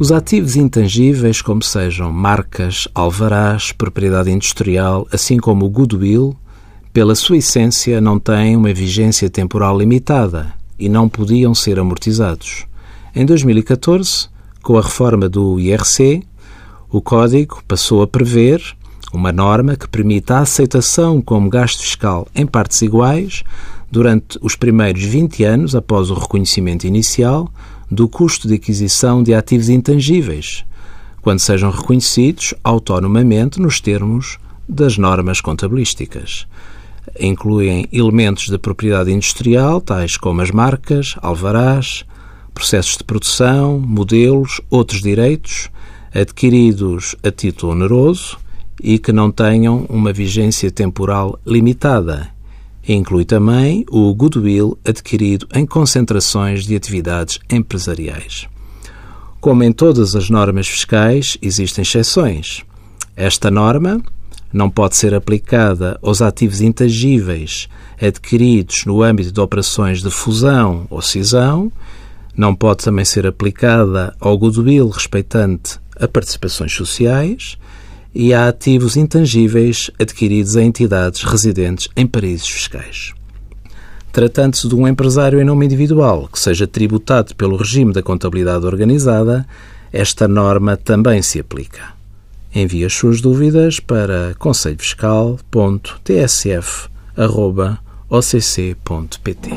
Os ativos intangíveis, como sejam marcas, alvarás, propriedade industrial, assim como o goodwill, pela sua essência não têm uma vigência temporal limitada e não podiam ser amortizados. Em 2014, com a reforma do IRC, o Código passou a prever uma norma que permita a aceitação como gasto fiscal em partes iguais durante os primeiros 20 anos após o reconhecimento inicial do custo de aquisição de ativos intangíveis, quando sejam reconhecidos autonomamente nos termos das normas contabilísticas. Incluem elementos da propriedade industrial, tais como as marcas, alvarás, processos de produção, modelos, outros direitos adquiridos a título oneroso e que não tenham uma vigência temporal limitada Inclui também o goodwill adquirido em concentrações de atividades empresariais. Como em todas as normas fiscais, existem exceções. Esta norma não pode ser aplicada aos ativos intangíveis adquiridos no âmbito de operações de fusão ou cisão, não pode também ser aplicada ao goodwill respeitante a participações sociais e a ativos intangíveis adquiridos a entidades residentes em paraísos fiscais. Tratando-se de um empresário em nome individual que seja tributado pelo regime da contabilidade organizada, esta norma também se aplica. Envie as suas dúvidas para conselhofiscal.tsf.occ.pt.